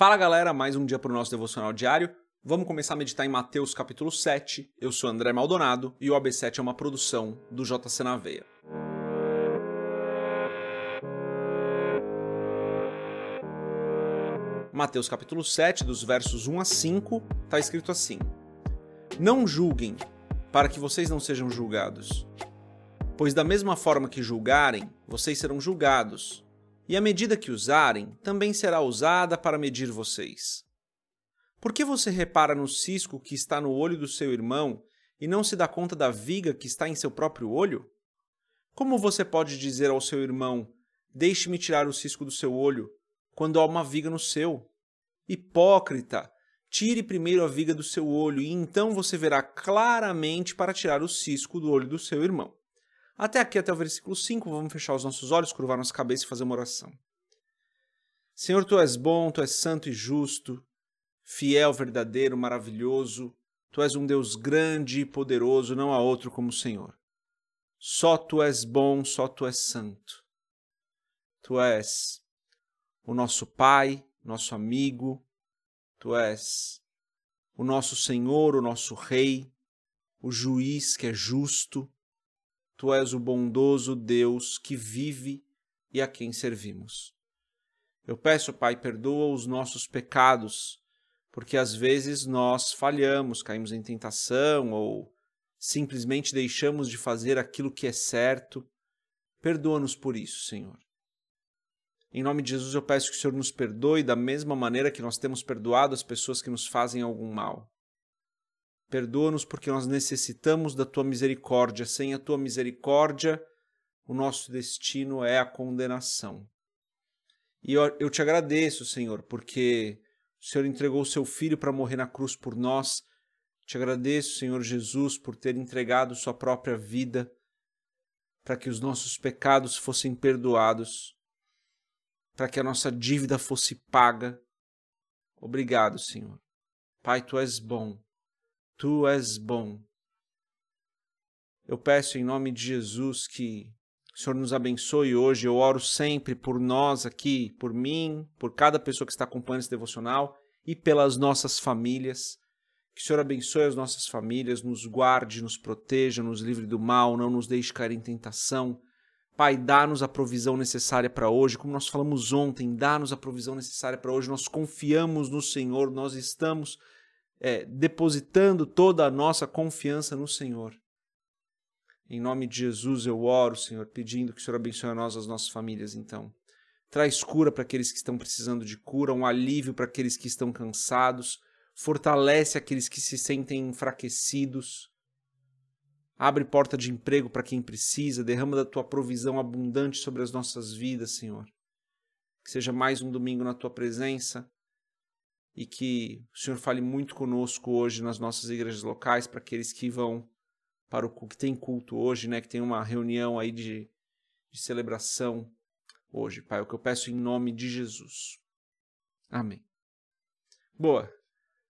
Fala galera, mais um dia para o nosso devocional diário. Vamos começar a meditar em Mateus capítulo 7. Eu sou André Maldonado e o AB7 é uma produção do JC na Veia. Mateus capítulo 7, dos versos 1 a 5, está escrito assim: Não julguem, para que vocês não sejam julgados. Pois da mesma forma que julgarem, vocês serão julgados e a medida que usarem também será usada para medir vocês. Por que você repara no cisco que está no olho do seu irmão e não se dá conta da viga que está em seu próprio olho? Como você pode dizer ao seu irmão: Deixe-me tirar o cisco do seu olho, quando há uma viga no seu? Hipócrita! Tire primeiro a viga do seu olho, e então você verá claramente para tirar o cisco do olho do seu irmão. Até aqui, até o versículo 5, vamos fechar os nossos olhos, curvar nossa cabeça e fazer uma oração. Senhor, tu és bom, tu és santo e justo, fiel, verdadeiro, maravilhoso. Tu és um Deus grande e poderoso, não há outro como o Senhor. Só tu és bom, só tu és santo. Tu és o nosso Pai, nosso amigo, tu és o nosso Senhor, o nosso Rei, o juiz que é justo. Tu és o bondoso Deus que vive e a quem servimos. Eu peço, Pai, perdoa os nossos pecados, porque às vezes nós falhamos, caímos em tentação ou simplesmente deixamos de fazer aquilo que é certo. Perdoa-nos por isso, Senhor. Em nome de Jesus, eu peço que o Senhor nos perdoe da mesma maneira que nós temos perdoado as pessoas que nos fazem algum mal. Perdoa-nos porque nós necessitamos da tua misericórdia. Sem a tua misericórdia, o nosso destino é a condenação. E eu, te agradeço, Senhor, porque o Senhor entregou o seu filho para morrer na cruz por nós. Te agradeço, Senhor Jesus, por ter entregado sua própria vida para que os nossos pecados fossem perdoados, para que a nossa dívida fosse paga. Obrigado, Senhor. Pai, tu és bom. Tu és bom. Eu peço em nome de Jesus que o Senhor nos abençoe hoje. Eu oro sempre por nós aqui, por mim, por cada pessoa que está acompanhando esse devocional e pelas nossas famílias. Que o Senhor abençoe as nossas famílias, nos guarde, nos proteja, nos livre do mal, não nos deixe cair em tentação. Pai, dá-nos a provisão necessária para hoje, como nós falamos ontem, dá-nos a provisão necessária para hoje. Nós confiamos no Senhor, nós estamos é, depositando toda a nossa confiança no Senhor. Em nome de Jesus eu oro, Senhor, pedindo que o Senhor abençoe a nós, as nossas famílias, então. Traz cura para aqueles que estão precisando de cura, um alívio para aqueles que estão cansados, fortalece aqueles que se sentem enfraquecidos. Abre porta de emprego para quem precisa, derrama da tua provisão abundante sobre as nossas vidas, Senhor. Que seja mais um domingo na tua presença e que o Senhor fale muito conosco hoje nas nossas igrejas locais, para aqueles que vão para o que tem culto hoje, né, que tem uma reunião aí de, de celebração hoje, Pai, é o que eu peço em nome de Jesus. Amém. Boa.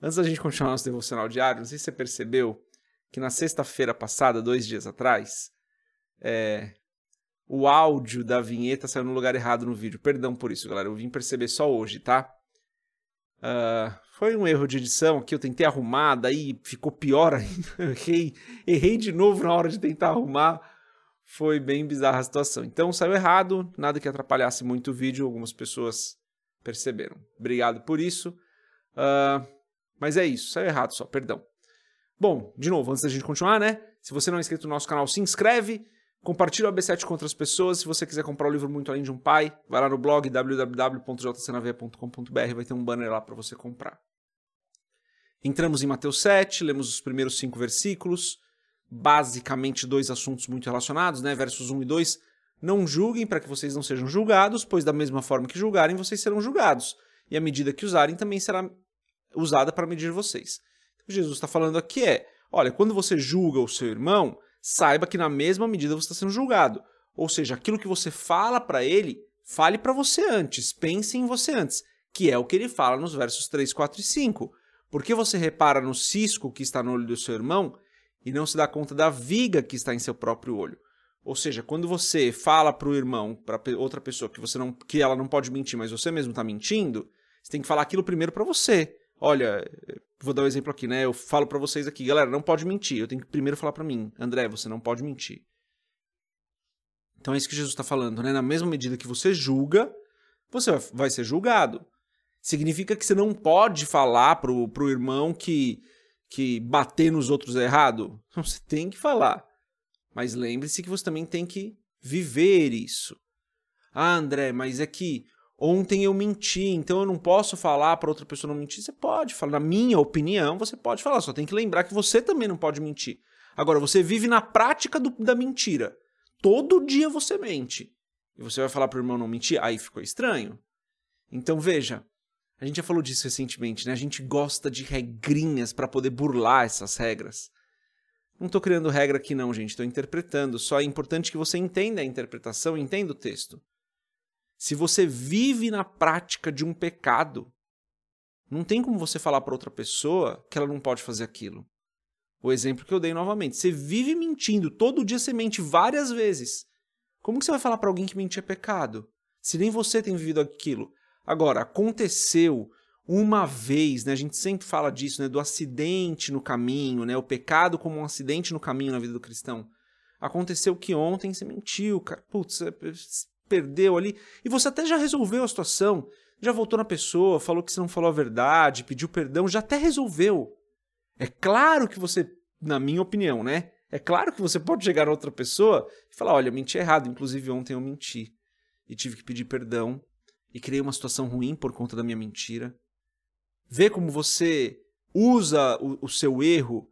Antes da gente continuar nosso devocional diário, não sei se você percebeu que na sexta-feira passada, dois dias atrás, é, o áudio da vinheta saiu no lugar errado no vídeo. Perdão por isso, galera. Eu vim perceber só hoje, tá? Uh, foi um erro de edição que eu tentei arrumar, daí ficou pior ainda. errei, errei de novo na hora de tentar arrumar. Foi bem bizarra a situação. Então saiu errado, nada que atrapalhasse muito o vídeo, algumas pessoas perceberam. Obrigado por isso. Uh, mas é isso, saiu errado só, perdão. Bom, de novo, antes da gente continuar, né? Se você não é inscrito no nosso canal, se inscreve, Compartilhe o AB7 com outras pessoas. Se você quiser comprar o livro Muito Além de um Pai, vai lá no blog www.jcnv.com.br, vai ter um banner lá para você comprar. Entramos em Mateus 7, lemos os primeiros cinco versículos, basicamente dois assuntos muito relacionados, né? Versos 1 e 2. Não julguem para que vocês não sejam julgados, pois da mesma forma que julgarem, vocês serão julgados. E a medida que usarem também será usada para medir vocês. O que Jesus está falando aqui é: olha, quando você julga o seu irmão, saiba que na mesma medida você está sendo julgado. Ou seja, aquilo que você fala para ele, fale para você antes, pense em você antes, que é o que ele fala nos versos 3, 4 e 5. Porque você repara no cisco que está no olho do seu irmão e não se dá conta da viga que está em seu próprio olho. Ou seja, quando você fala para o irmão, para outra pessoa que você não, que ela não pode mentir, mas você mesmo está mentindo, Você tem que falar aquilo primeiro para você. Olha, vou dar um exemplo aqui, né? Eu falo para vocês aqui, galera, não pode mentir. Eu tenho que primeiro falar para mim, André, você não pode mentir. Então é isso que Jesus está falando, né? Na mesma medida que você julga, você vai ser julgado. Significa que você não pode falar pro, pro irmão que, que bater nos outros é errado? Você tem que falar. Mas lembre-se que você também tem que viver isso. Ah, André, mas é que ontem eu menti, então eu não posso falar para outra pessoa não mentir. Você pode falar, na minha opinião, você pode falar, só tem que lembrar que você também não pode mentir. Agora, você vive na prática do, da mentira. Todo dia você mente. E você vai falar para o irmão não mentir? Aí ficou estranho. Então veja, a gente já falou disso recentemente, né? A gente gosta de regrinhas para poder burlar essas regras. Não estou criando regra aqui não, gente, estou interpretando. Só é importante que você entenda a interpretação, entenda o texto. Se você vive na prática de um pecado, não tem como você falar para outra pessoa que ela não pode fazer aquilo. O exemplo que eu dei novamente, você vive mentindo, todo dia você mente várias vezes. Como que você vai falar para alguém que mentir é pecado? Se nem você tem vivido aquilo. Agora, aconteceu uma vez, né? A gente sempre fala disso, né? Do acidente no caminho, né? O pecado como um acidente no caminho na vida do cristão. Aconteceu que ontem você mentiu, cara. Putz, perdeu ali. E você até já resolveu a situação. Já voltou na pessoa, falou que você não falou a verdade, pediu perdão, já até resolveu. É claro que você, na minha opinião, né? É claro que você pode chegar a outra pessoa e falar: olha, eu menti errado. Inclusive, ontem eu menti. E tive que pedir perdão e criei uma situação ruim por conta da minha mentira. Vê como você usa o, o seu erro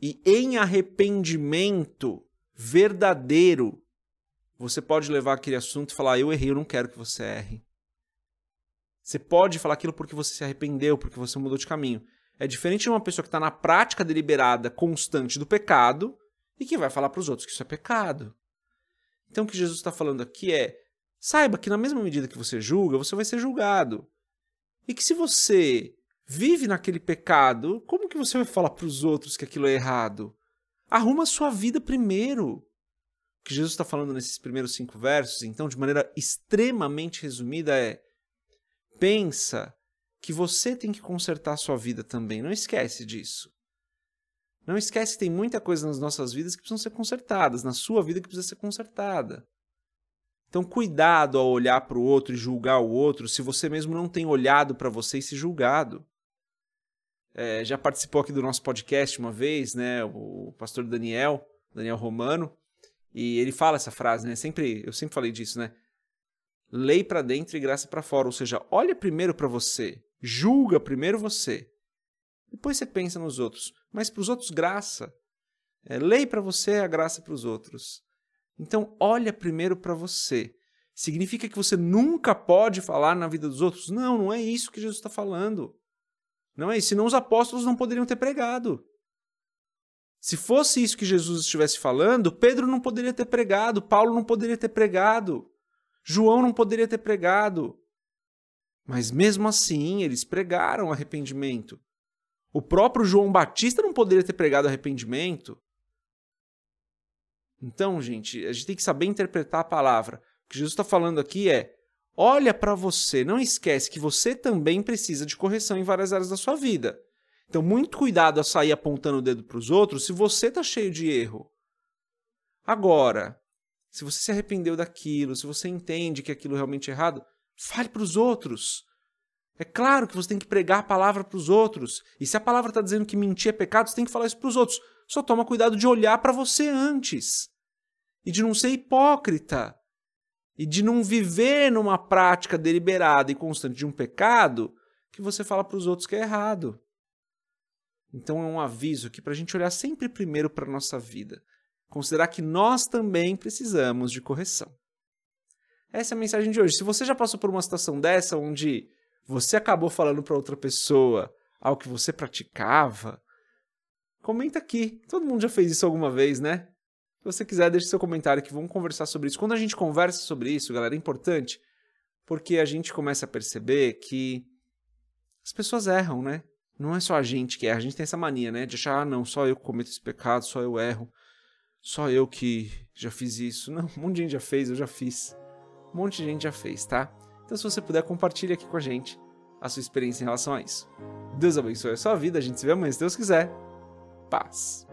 e, em arrependimento verdadeiro, você pode levar aquele assunto e falar: Eu errei, eu não quero que você erre. Você pode falar aquilo porque você se arrependeu, porque você mudou de caminho. É diferente de uma pessoa que está na prática deliberada, constante do pecado e que vai falar para os outros que isso é pecado. Então o que Jesus está falando aqui é: Saiba que na mesma medida que você julga, você vai ser julgado. E que se você vive naquele pecado, como que você vai falar para os outros que aquilo é errado? Arruma a sua vida primeiro. Que Jesus está falando nesses primeiros cinco versos, então, de maneira extremamente resumida, é: pensa que você tem que consertar a sua vida também. Não esquece disso. Não esquece que tem muita coisa nas nossas vidas que precisam ser consertadas, na sua vida que precisa ser consertada. Então, cuidado ao olhar para o outro e julgar o outro, se você mesmo não tem olhado para você e se julgado. É, já participou aqui do nosso podcast uma vez, né, o pastor Daniel, Daniel Romano, e ele fala essa frase, né? Sempre, eu sempre falei disso, né? Lei para dentro e graça para fora, ou seja, olha primeiro para você, julga primeiro você, depois você pensa nos outros, mas para os outros graça. É, lei para você, a graça para os outros. Então, olha primeiro para você. Significa que você nunca pode falar na vida dos outros? Não, não é isso que Jesus está falando. Não é isso. Senão os apóstolos não poderiam ter pregado. Se fosse isso que Jesus estivesse falando, Pedro não poderia ter pregado, Paulo não poderia ter pregado, João não poderia ter pregado. Mas mesmo assim, eles pregaram arrependimento. O próprio João Batista não poderia ter pregado arrependimento. Então, gente, a gente tem que saber interpretar a palavra. O que Jesus está falando aqui é: olha para você, não esquece que você também precisa de correção em várias áreas da sua vida. Então, muito cuidado a sair apontando o dedo para os outros se você está cheio de erro. Agora, se você se arrependeu daquilo, se você entende que aquilo realmente é errado, fale para os outros. É claro que você tem que pregar a palavra para os outros. E se a palavra está dizendo que mentir é pecado, você tem que falar isso para os outros. Só toma cuidado de olhar para você antes e de não ser hipócrita e de não viver numa prática deliberada e constante de um pecado que você fala para os outros que é errado. Então é um aviso aqui para a gente olhar sempre primeiro para a nossa vida, considerar que nós também precisamos de correção. Essa é a mensagem de hoje. Se você já passou por uma situação dessa, onde você acabou falando para outra pessoa algo que você praticava, comenta aqui. Todo mundo já fez isso alguma vez, né? Se você quiser, deixe seu comentário que vamos conversar sobre isso. Quando a gente conversa sobre isso, galera, é importante porque a gente começa a perceber que as pessoas erram, né? Não é só a gente que erra, a gente tem essa mania, né? De achar, ah, não, só eu cometo esse pecado, só eu erro, só eu que já fiz isso. Não, um monte de gente já fez, eu já fiz. Um monte de gente já fez, tá? Então, se você puder, compartilhe aqui com a gente. a sua experiência em relação a isso. Deus abençoe a sua vida, a gente se vê amanhã se Deus quiser. Paz.